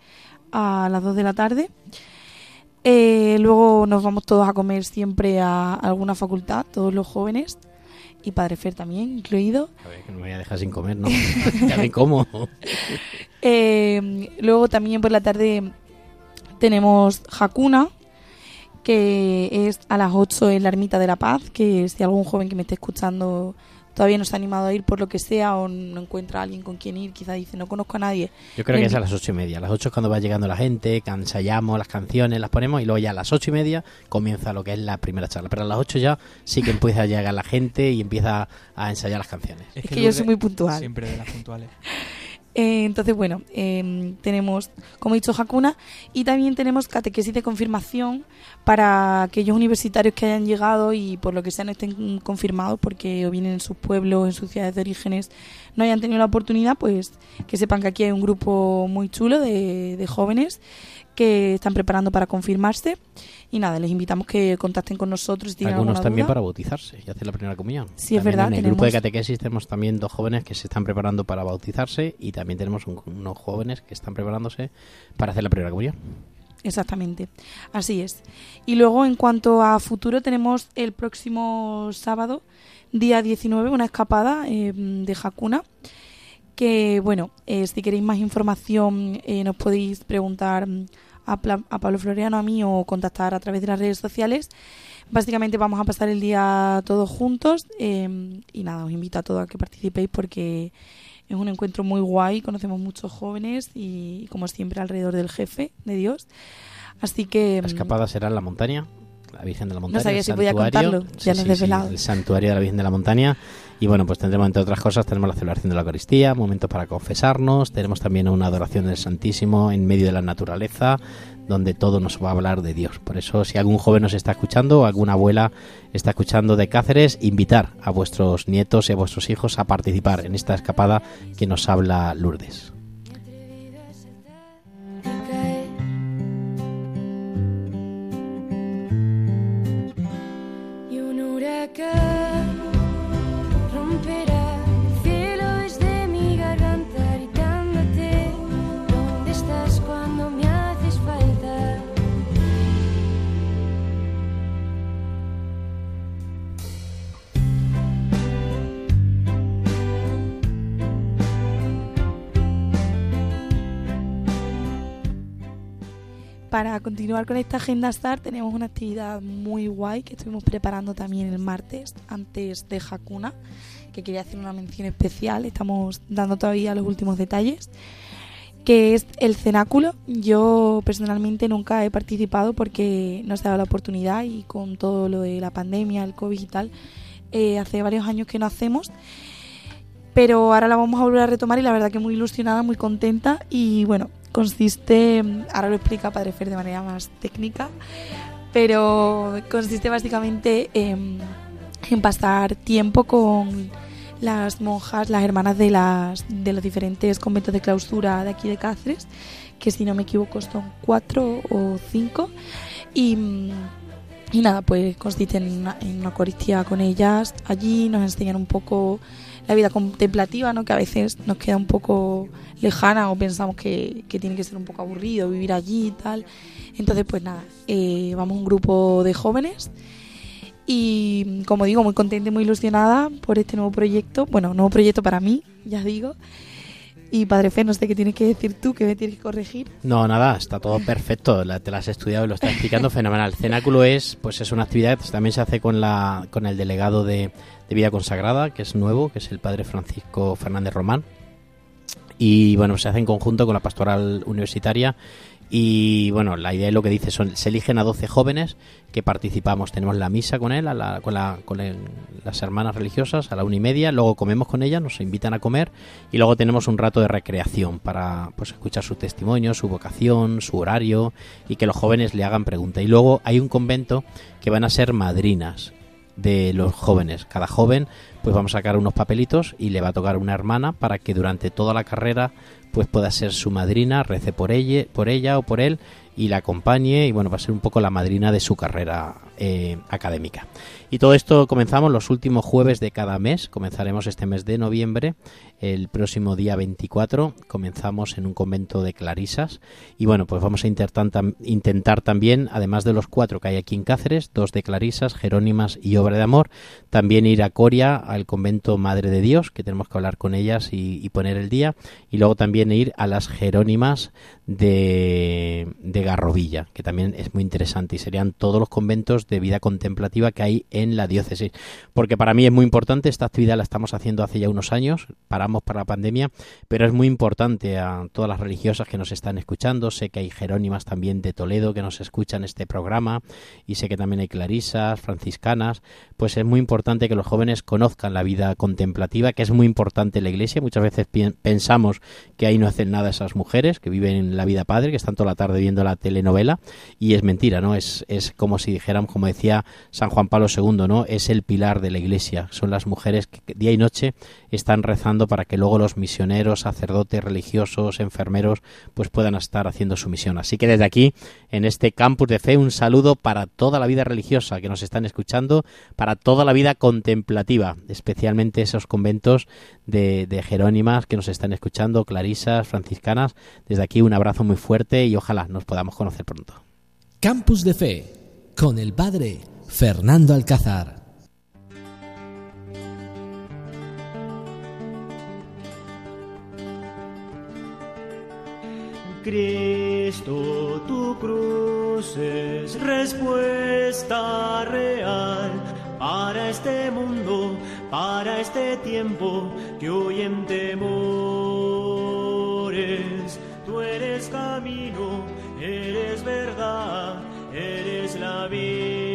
a las 2 de la tarde. Eh, luego nos vamos todos a comer siempre a alguna facultad, todos los jóvenes. Y Padre Fer también, incluido. A ver, que no me voy a dejar sin comer, ¿no? ya me como. Eh, luego también por la tarde tenemos Hakuna, que es a las 8 en la Ermita de la Paz, que si algún joven que me esté escuchando todavía no se ha animado a ir por lo que sea o no encuentra a alguien con quien ir, quizá dice no conozco a nadie. Yo creo que En- es a las ocho y media. A las ocho es cuando va llegando la gente, que ensayamos las canciones, las ponemos y luego ya a las ocho y media comienza lo que es la primera charla. Pero a las ocho ya sí que empieza a llegar la gente y empieza a ensayar las canciones. Es que yo soy muy puntual. Siempre de las puntuales. Eh, entonces, bueno, eh, tenemos, como he dicho, Hakuna y también tenemos catequesis de confirmación para aquellos universitarios que hayan llegado y por lo que sea no estén confirmados porque o vienen en sus pueblos, en sus ciudades de orígenes, no hayan tenido la oportunidad, pues que sepan que aquí hay un grupo muy chulo de, de jóvenes que están preparando para confirmarse y nada, les invitamos que contacten con nosotros si Algunos también duda. para bautizarse y hacer la primera comunión. Sí, es verdad, En el grupo de catequesis tenemos también dos jóvenes que se están preparando para bautizarse y también tenemos un- unos jóvenes que están preparándose para hacer la primera comunión. Exactamente, así es. Y luego en cuanto a futuro tenemos el próximo sábado, día 19, una escapada eh, de Hakuna, que bueno, eh, si queréis más información eh, nos podéis preguntar a, Pla- a Pablo Floriano, a mí o contactar a través de las redes sociales. Básicamente vamos a pasar el día todos juntos eh, y nada, os invito a todos a que participéis porque es un encuentro muy guay, conocemos muchos jóvenes y como siempre alrededor del jefe de Dios. Así que... La escapada será en la montaña, la Virgen de la Montaña. sabía el si podía contarlo, ya has desvelado. el santuario de la Virgen de la Montaña. Y bueno, pues tendremos, entre otras cosas, tenemos la celebración de la Eucaristía, momentos para confesarnos, tenemos también una adoración del Santísimo en medio de la naturaleza, donde todo nos va a hablar de Dios. Por eso, si algún joven nos está escuchando o alguna abuela está escuchando de Cáceres, invitar a vuestros nietos y a vuestros hijos a participar en esta escapada que nos habla Lourdes. Para continuar con esta agenda STAR tenemos una actividad muy guay que estuvimos preparando también el martes antes de Hakuna, que quería hacer una mención especial, estamos dando todavía los últimos detalles, que es el cenáculo. Yo personalmente nunca he participado porque no se ha dado la oportunidad y con todo lo de la pandemia, el COVID y tal, eh, hace varios años que no hacemos. Pero ahora la vamos a volver a retomar y la verdad que muy ilusionada, muy contenta y bueno, consiste, ahora lo explica Padre Fer de manera más técnica, pero consiste básicamente en, pasar tiempo con las monjas, las hermanas de, las, de los diferentes conventos de clausura de aquí de Cáceres, que si no me equivoco son cuatro o cinco, y, y nada, pues consiste en una, en con ellas. Allí, nos enseñan un poco la vida contemplativa, ¿no? que a veces nos queda un poco lejana o pensamos que, que tiene que ser un poco aburrido vivir allí y tal. Entonces, pues nada, eh, vamos un grupo de jóvenes y, como digo, muy contenta y muy ilusionada por este nuevo proyecto. Bueno, nuevo proyecto para mí, ya digo. Y Padre Fe, no sé qué tienes que decir tú, que me tienes que corregir. No, nada, está todo perfecto. Te la has estudiado y lo estás explicando fenomenal. Cenáculo es, pues es una actividad también se hace con la, con el delegado de, de vida consagrada, que es nuevo, que es el padre Francisco Fernández Román. Y bueno, se hace en conjunto con la pastoral universitaria. Y bueno, la idea es lo que dice son, se eligen a 12 jóvenes que participamos. Tenemos la misa con él, a la- con, la- con el- las hermanas religiosas a la una y media, luego comemos con ellas, nos invitan a comer y luego tenemos un rato de recreación para pues escuchar su testimonio, su vocación, su horario y que los jóvenes le hagan preguntas. Y luego hay un convento que van a ser madrinas de los jóvenes. Cada joven pues vamos a sacar unos papelitos y le va a tocar una hermana para que durante toda la carrera pues pueda ser su madrina, rece por ella, por ella o por él y la acompañe y bueno, va a ser un poco la madrina de su carrera eh, académica. Y todo esto comenzamos los últimos jueves de cada mes, comenzaremos este mes de noviembre, el próximo día 24 comenzamos en un convento de clarisas. Y bueno, pues vamos a intentar, intentar también, además de los cuatro que hay aquí en Cáceres, dos de clarisas, Jerónimas y Obra de Amor, también ir a Coria, al convento Madre de Dios, que tenemos que hablar con ellas y, y poner el día, y luego también ir a las Jerónimas de, de Garrovilla, que también es muy interesante. Y serían todos los conventos de vida contemplativa que hay en la diócesis. Porque para mí es muy importante, esta actividad la estamos haciendo hace ya unos años, paramos para la pandemia, pero es muy importante a todas las religiosas que nos están escuchando. Sé que hay Jerónimas también de Toledo que nos escuchan este programa y sé que también hay clarisas, franciscanas. Pues es muy importante que los jóvenes conozcan la vida contemplativa, que es muy importante en la iglesia. Muchas veces pensamos que ahí no hacen nada esas mujeres que viven la vida padre, que están toda la tarde viendo la telenovela y es mentira, ¿no? Es, es como si dijéramos, como decía San Juan Pablo II, ¿no? Es el pilar de la iglesia. Son las mujeres que día y noche están rezando para que luego los misioneros, sacerdotes, religiosos, enfermeros, pues puedan estar haciendo su misión. Así que desde aquí, en este campus de fe, un saludo para toda la vida religiosa que nos están escuchando, para toda la vida contemplativa, especialmente esos conventos de, de Jerónimas que nos están escuchando, clarisas, franciscanas. Desde aquí un abrazo muy fuerte y ojalá nos podamos conocer pronto. Campus de Fe con el padre Fernando Alcázar. Cristo, tu cruz es respuesta real para este mundo, para este tiempo que hoy en temores. Tú eres camino, eres verdad, eres la vida.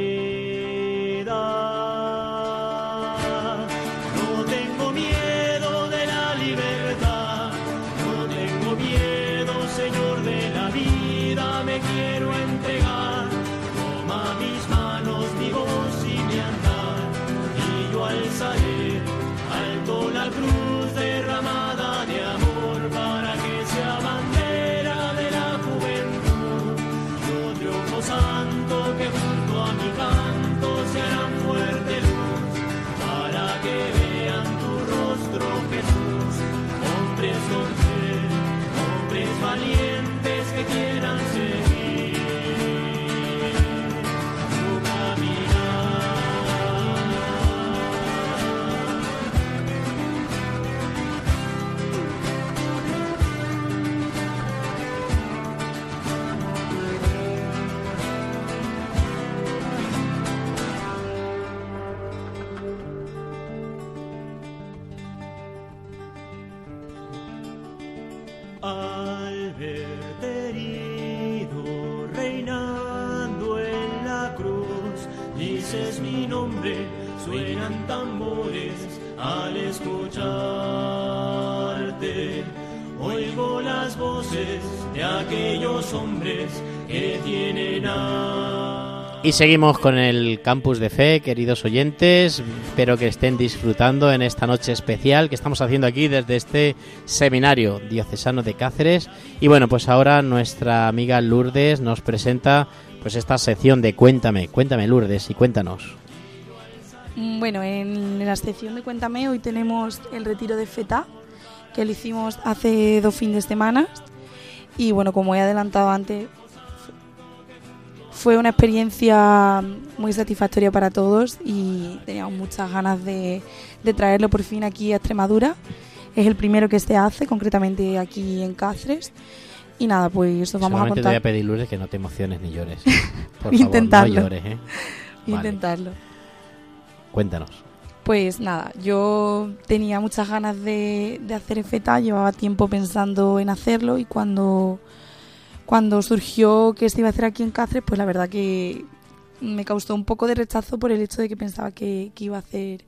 Y seguimos con el campus de fe, queridos oyentes. Espero que estén disfrutando en esta noche especial que estamos haciendo aquí desde este seminario diocesano de Cáceres. Y bueno, pues ahora nuestra amiga Lourdes nos presenta pues esta sección de Cuéntame, cuéntame Lourdes y cuéntanos. Mm, Bueno, en la sección de Cuéntame hoy tenemos el retiro de FETA, que lo hicimos hace dos fines de semana. Y bueno, como he adelantado antes, fue una experiencia muy satisfactoria para todos y teníamos muchas ganas de, de traerlo por fin aquí a Extremadura. Es el primero que se hace, concretamente aquí en Cáceres. Y nada, pues os vamos a Solamente te voy a contar. pedir Lourdes que no te emociones ni llores. Por Intentarlo. favor, no llores, ¿eh? Vale, Intentarlo. cuéntanos. Pues nada, yo tenía muchas ganas de, de hacer FETA, llevaba tiempo pensando en hacerlo y cuando, cuando surgió que se iba a hacer aquí en Cáceres, pues la verdad que me causó un poco de rechazo por el hecho de que pensaba que, iba a hacer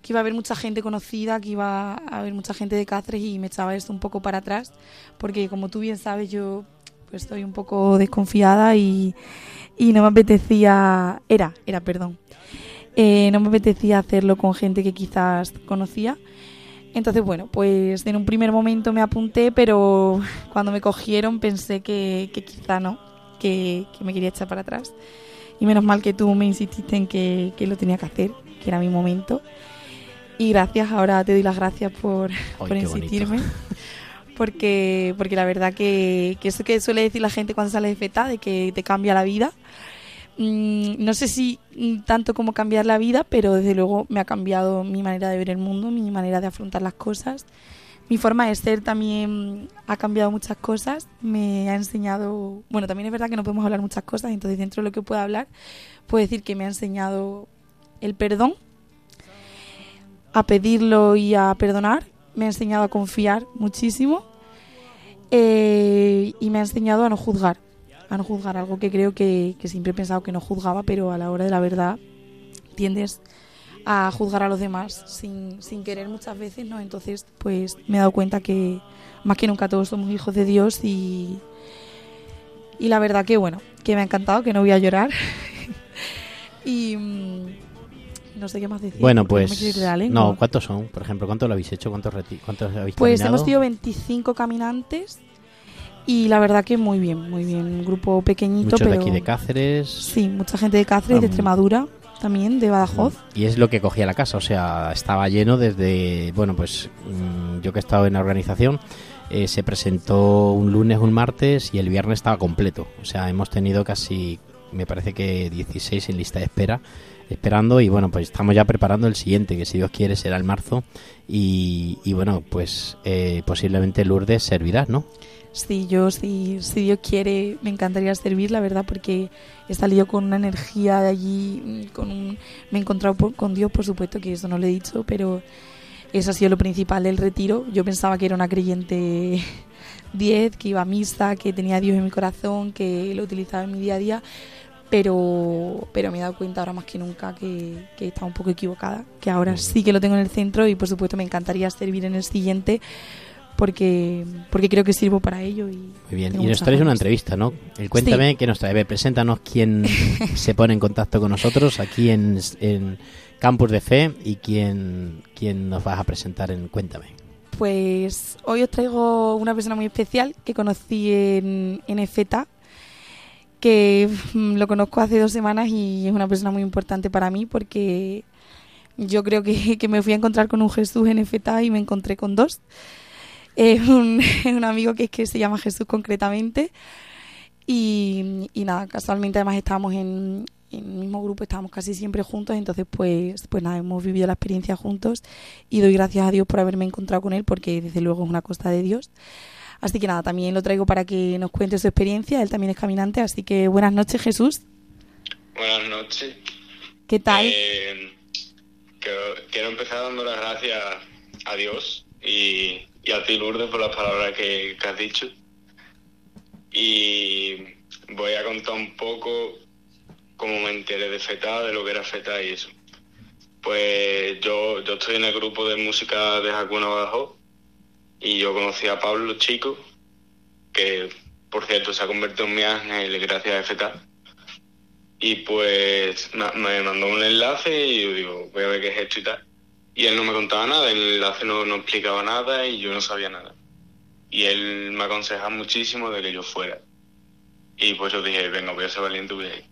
que iba a haber mucha gente conocida, que iba a haber mucha gente de Cáceres y me echaba esto un poco para atrás, porque como tú bien sabes, yo pues estoy un poco desconfiada y, y no me apetecía, era, era, perdón, eh, no me apetecía hacerlo con gente que quizás conocía. Entonces, bueno, pues en un primer momento me apunté, pero cuando me cogieron pensé que, que quizá no, que, que me quería echar para atrás. Y menos mal que tú me insististe en que, que lo tenía que hacer, que era mi momento. Y gracias, ahora te doy las gracias por, por qué bonito. insistirme. Porque, porque la verdad que, que eso que suele decir la gente cuando sale de FETA, de que te cambia la vida. Mm, no sé si mm, tanto como cambiar la vida, pero desde luego me ha cambiado mi manera de ver el mundo, mi manera de afrontar las cosas. Mi forma de ser también ha cambiado muchas cosas, me ha enseñado, bueno, también es verdad que no podemos hablar muchas cosas, entonces dentro de lo que puedo hablar, puedo decir que me ha enseñado el perdón, a pedirlo y a perdonar, me ha enseñado a confiar muchísimo eh, y me ha enseñado a no juzgar, a no juzgar, algo que creo que, que siempre he pensado que no juzgaba, pero a la hora de la verdad tiendes a juzgar a los demás sin, sin querer muchas veces, ¿no? Entonces, pues me he dado cuenta que más que nunca todos somos hijos de Dios y, y la verdad que, bueno, que me ha encantado, que no voy a llorar. y mm, no sé qué más decir. Bueno, no pues. de lengua. No, ¿cuántos son? Por ejemplo, ¿cuántos lo habéis hecho? ¿Cuántos, cuántos habéis Pues caminado? hemos sido 25 caminantes y la verdad que muy bien, muy bien. Un grupo pequeñito, Muchos de pero... aquí de Cáceres. Sí, mucha gente de Cáceres, de Extremadura, también, de Badajoz. Y es lo que cogía la casa, o sea, estaba lleno desde, bueno, pues mm, yo que he estado en la organización, eh, se presentó un lunes, un martes y el viernes estaba completo. O sea, hemos tenido casi, me parece que 16 en lista de espera, esperando y bueno, pues estamos ya preparando el siguiente, que si Dios quiere será el marzo y, y bueno, pues eh, posiblemente Lourdes servirá, ¿no? Sí, yo, si, si Dios quiere, me encantaría servir, la verdad, porque he salido con una energía de allí, mm, con un, me he encontrado por- con Dios, por supuesto, que eso no lo he dicho, pero eso ha sido lo principal del retiro. Yo pensaba que era una creyente 10, que iba a misa, que tenía a Dios en mi corazón, que lo utilizaba en mi día a día, pero, pero me he dado cuenta ahora más que nunca que, que estaba un poco equivocada, que ahora sí que lo tengo en el centro y por supuesto me encantaría servir en el siguiente porque, porque creo que sirvo para ello. Y Muy bien, y nos traes una entrevista, ¿no? El cuéntame que nos trae. Preséntanos quién se pone en contacto con nosotros aquí en, en Campus de Fe y quién, quién nos vas a presentar en Cuéntame. Pues hoy os traigo una persona muy especial que conocí en, en EFETA, que mm, lo conozco hace dos semanas y es una persona muy importante para mí porque yo creo que, que me fui a encontrar con un Jesús en EFETA y me encontré con dos. Es un, un amigo que, que se llama Jesús concretamente y, y nada, casualmente además estábamos en, en el mismo grupo, estábamos casi siempre juntos, entonces pues, pues nada, hemos vivido la experiencia juntos y doy gracias a Dios por haberme encontrado con él porque desde luego es una costa de Dios. Así que nada, también lo traigo para que nos cuente su experiencia, él también es caminante, así que buenas noches Jesús, Buenas noches. ¿qué tal? Eh, quiero, quiero empezar dando las gracias a Dios y, y a ti, Lourdes, por las palabras que, que has dicho. Y voy a contar un poco cómo me enteré de FETA, de lo que era FETA y eso. Pues yo, yo estoy en el grupo de música de Hakuna Badajoz y yo conocí a Pablo Chico, que por cierto se ha convertido en mi ángel gracias a FETA. Y pues me mandó un enlace y yo digo, voy a ver qué es esto y tal. Y él no me contaba nada, enlace no, no explicaba nada y yo no sabía nada. Y él me aconsejaba muchísimo de que yo fuera. Y pues yo dije, venga, voy a ser valiente voy a ir.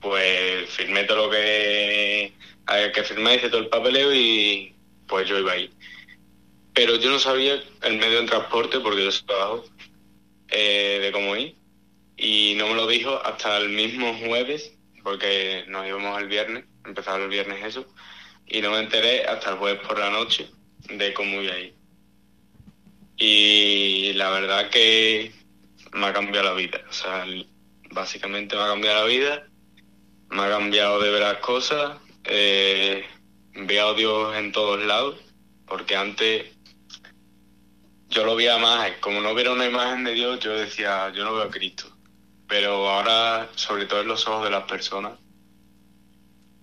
Pues firmé todo lo que había que firmar, hice todo el papeleo y pues yo iba ahí. Pero yo no sabía el medio de transporte porque yo soy trabajo eh, de cómo ir y no me lo dijo hasta el mismo jueves, porque nos íbamos el viernes, empezaba el viernes eso, y no me enteré hasta el jueves por la noche de cómo iba a ir. Y la verdad que me ha cambiado la vida, o sea, básicamente me ha cambiado la vida, me ha cambiado de ver las cosas, eh, veo a Dios en todos lados, porque antes yo lo veía más, como no viera una imagen de Dios, yo decía, yo no veo a Cristo. Pero ahora, sobre todo en los ojos de las personas,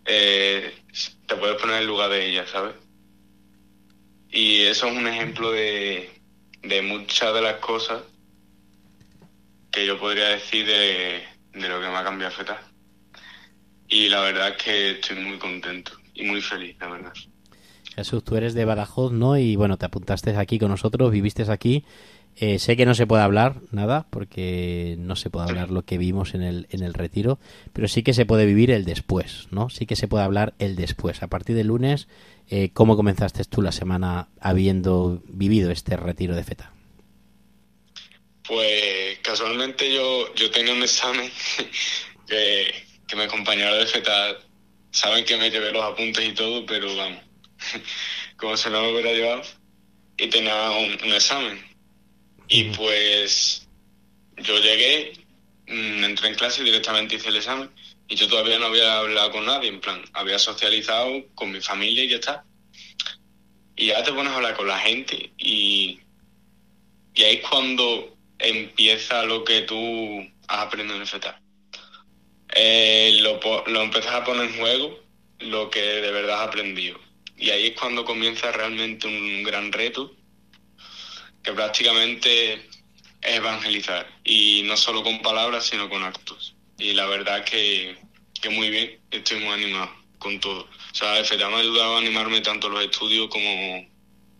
eh, te puedes poner en lugar de ellas, ¿sabes? Y eso es un ejemplo de, de muchas de las cosas que yo podría decir de, de lo que me ha cambiado FETA. Y la verdad es que estoy muy contento y muy feliz, la verdad. Jesús, tú eres de Badajoz, ¿no? Y bueno, te apuntaste aquí con nosotros, viviste aquí. Eh, sé que no se puede hablar nada, porque no se puede hablar lo que vimos en el, en el retiro, pero sí que se puede vivir el después, ¿no? Sí que se puede hablar el después. A partir del lunes, eh, ¿cómo comenzaste tú la semana habiendo vivido este retiro de FETA? Pues casualmente yo, yo tenía un examen que, que compañeros de FETA saben que me llevé los apuntes y todo, pero vamos, como si no lo hubiera llevado, y tenía un examen. Y pues yo llegué, mm, entré en clase y directamente hice el examen, y yo todavía no había hablado con nadie, en plan, había socializado con mi familia y ya está. Y ya te pones a hablar con la gente y y ahí es cuando empieza lo que tú has aprendido en FETA. Eh, lo, lo empiezas a poner en juego, lo que de verdad has aprendido. Y ahí es cuando comienza realmente un gran reto, que prácticamente es evangelizar. Y no solo con palabras, sino con actos. Y la verdad que, que muy bien, estoy muy animado con todo. O sea, FETA me ha ayudado a animarme tanto los estudios como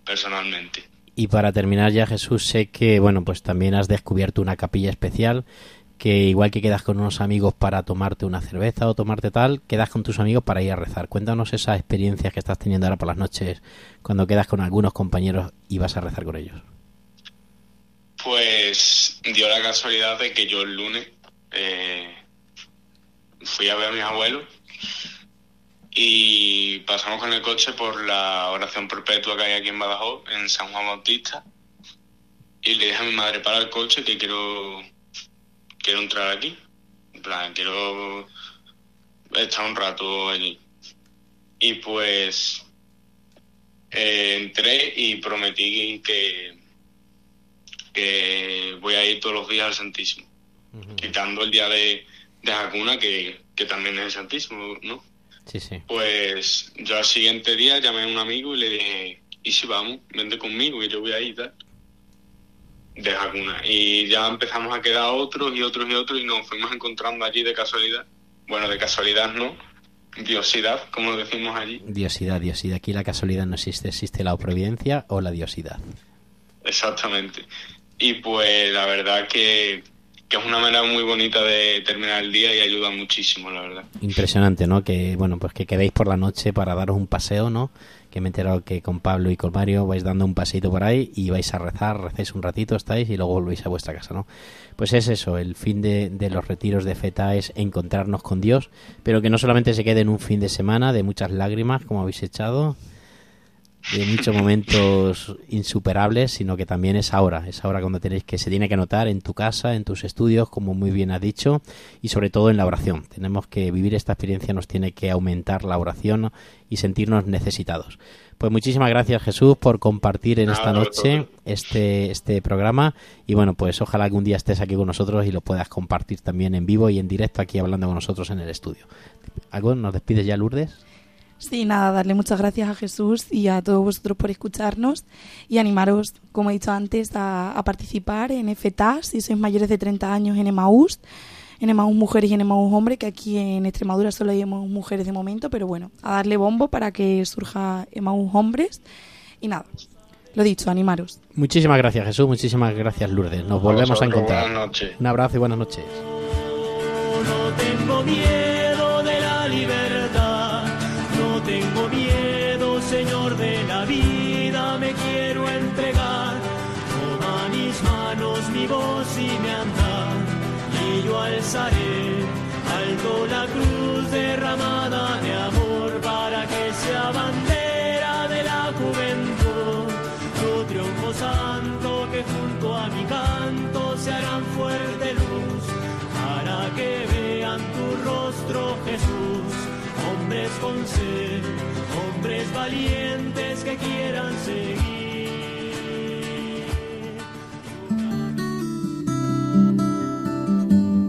personalmente. Y para terminar ya, Jesús, sé que, bueno, pues también has descubierto una capilla especial que igual que quedas con unos amigos para tomarte una cerveza o tomarte tal, quedas con tus amigos para ir a rezar. Cuéntanos esas experiencias que estás teniendo ahora por las noches cuando quedas con algunos compañeros y vas a rezar con ellos. Pues dio la casualidad de que yo el lunes eh, fui a ver a mis abuelos y pasamos con el coche por la oración perpetua que hay aquí en Badajoz, en San Juan Bautista. y le dije a mi madre, para el coche que quiero, quiero entrar aquí. En plan, quiero estar un rato allí. Y pues eh, entré y prometí que, que voy a ir todos los días al Santísimo, quitando el día de, de Hakuna, que, que también es el Santísimo, ¿no? Sí, sí. Pues yo al siguiente día llamé a un amigo y le dije, ¿y si vamos? Vente conmigo, que yo voy ahí y tal. De Hakuna. Y ya empezamos a quedar otros y otros y otros y nos fuimos encontrando allí de casualidad. Bueno, de casualidad no, diosidad, como decimos allí. Diosidad, diosidad. Aquí la casualidad no existe, existe la providencia o la diosidad. Exactamente. Y pues la verdad que, que es una manera muy bonita de terminar el día y ayuda muchísimo, la verdad. Impresionante, ¿no? Que, bueno, pues que quedéis por la noche para daros un paseo, ¿no? Que me he enterado que con Pablo y con Mario vais dando un paseito por ahí y vais a rezar, recéis un ratito, estáis y luego volvéis a vuestra casa, ¿no? Pues es eso, el fin de, de los retiros de FETA es encontrarnos con Dios, pero que no solamente se quede en un fin de semana de muchas lágrimas, como habéis echado, de muchos momentos insuperables, sino que también es ahora, es ahora cuando tenéis que se tiene que notar en tu casa, en tus estudios, como muy bien has dicho, y sobre todo en la oración. Tenemos que vivir esta experiencia, nos tiene que aumentar la oración y sentirnos necesitados. Pues muchísimas gracias Jesús por compartir en esta noche este, este programa y bueno, pues ojalá algún día estés aquí con nosotros y lo puedas compartir también en vivo y en directo aquí hablando con nosotros en el estudio. ¿Algo? ¿Nos despides ya, Lourdes? Sí, nada, darle muchas gracias a Jesús y a todos vosotros por escucharnos y animaros, como he dicho antes, a, a participar en FTA si sois mayores de 30 años en Emaús, en Emaús Mujeres y en Emaús Hombres, que aquí en Extremadura solo hay Emaús Mujeres de momento, pero bueno, a darle bombo para que surja Emaús Hombres y nada, lo dicho, animaros. Muchísimas gracias Jesús, muchísimas gracias Lourdes. Nos volvemos a encontrar. buenas noches. Un abrazo y buenas noches. No tengo miedo alzaré alto la cruz derramada de amor para que sea bandera de la juventud. Tu triunfo santo que junto a mi canto se harán fuerte luz para que vean tu rostro Jesús. Hombres con sed, hombres valientes que quieran seguir.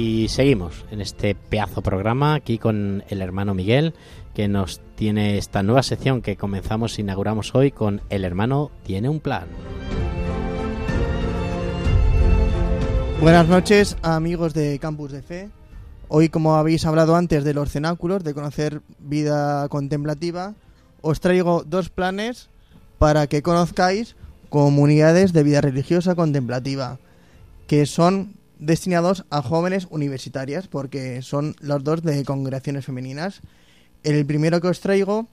Y seguimos en este pedazo programa aquí con el hermano Miguel, que nos tiene esta nueva sección que comenzamos, inauguramos hoy con El hermano tiene un plan. Buenas noches, amigos de Campus de Fe. Hoy, como habéis hablado antes de los cenáculos, de conocer vida contemplativa, os traigo dos planes para que conozcáis comunidades de vida religiosa contemplativa, que son destinados a jóvenes universitarias, porque son los dos de congregaciones femeninas. El primero que os traigo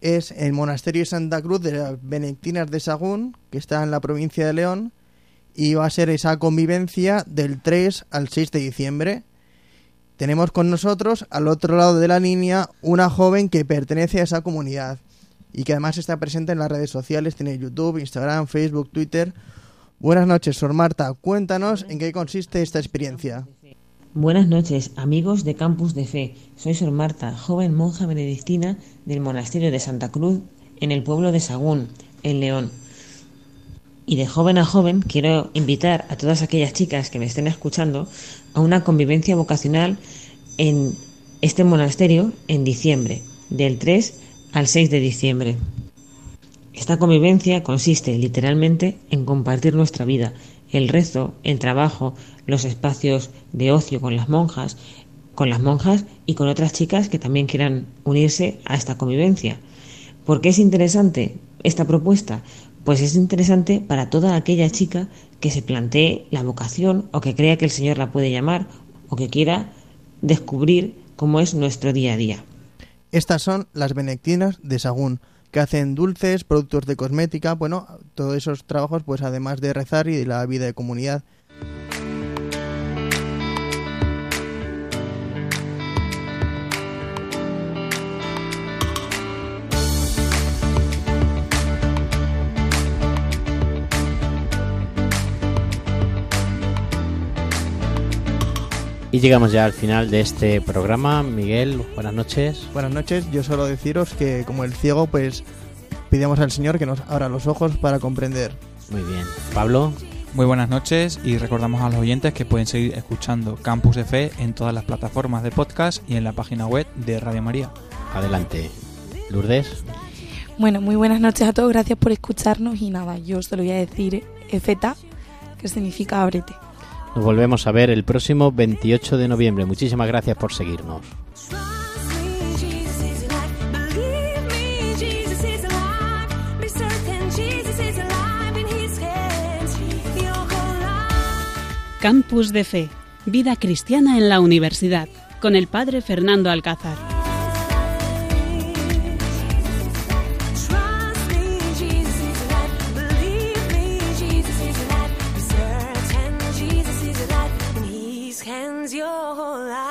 es el Monasterio de Santa Cruz de las Benedictinas de Sagún, que está en la provincia de León, y va a ser esa convivencia del 3 al 6 de diciembre. Tenemos con nosotros, al otro lado de la línea, una joven que pertenece a esa comunidad y que además está presente en las redes sociales, tiene YouTube, Instagram, Facebook, Twitter. Buenas noches, Sor Marta. Cuéntanos en qué consiste esta experiencia. Buenas noches, amigos de Campus de Fe. Soy Sor Marta, joven monja benedictina del monasterio de Santa Cruz en el pueblo de Sagún, en León. Y de joven a joven quiero invitar a todas aquellas chicas que me estén escuchando a una convivencia vocacional en este monasterio en diciembre, del 3 al 6 de diciembre. Esta convivencia consiste literalmente en compartir nuestra vida, el rezo, el trabajo, los espacios de ocio con las monjas, con las monjas y con otras chicas que también quieran unirse a esta convivencia. ¿Por qué es interesante esta propuesta? Pues es interesante para toda aquella chica que se plantee la vocación o que crea que el Señor la puede llamar o que quiera descubrir cómo es nuestro día a día. Estas son las benedictinas de Sagún, que hacen dulces, productos de cosmética, bueno, todos esos trabajos, pues además de rezar y de la vida de comunidad. Y llegamos ya al final de este programa. Miguel, buenas noches. Buenas noches, yo solo deciros que como el ciego, pues pidamos al Señor que nos abra los ojos para comprender. Muy bien. Pablo. Muy buenas noches y recordamos a los oyentes que pueden seguir escuchando Campus de Fe en todas las plataformas de podcast y en la página web de Radio María. Adelante. Lourdes. Bueno, muy buenas noches a todos, gracias por escucharnos y nada, yo os lo voy a decir Efeta, que significa ábrete. Nos volvemos a ver el próximo 28 de noviembre. Muchísimas gracias por seguirnos. Campus de Fe, vida cristiana en la universidad, con el padre Fernando Alcázar. whole life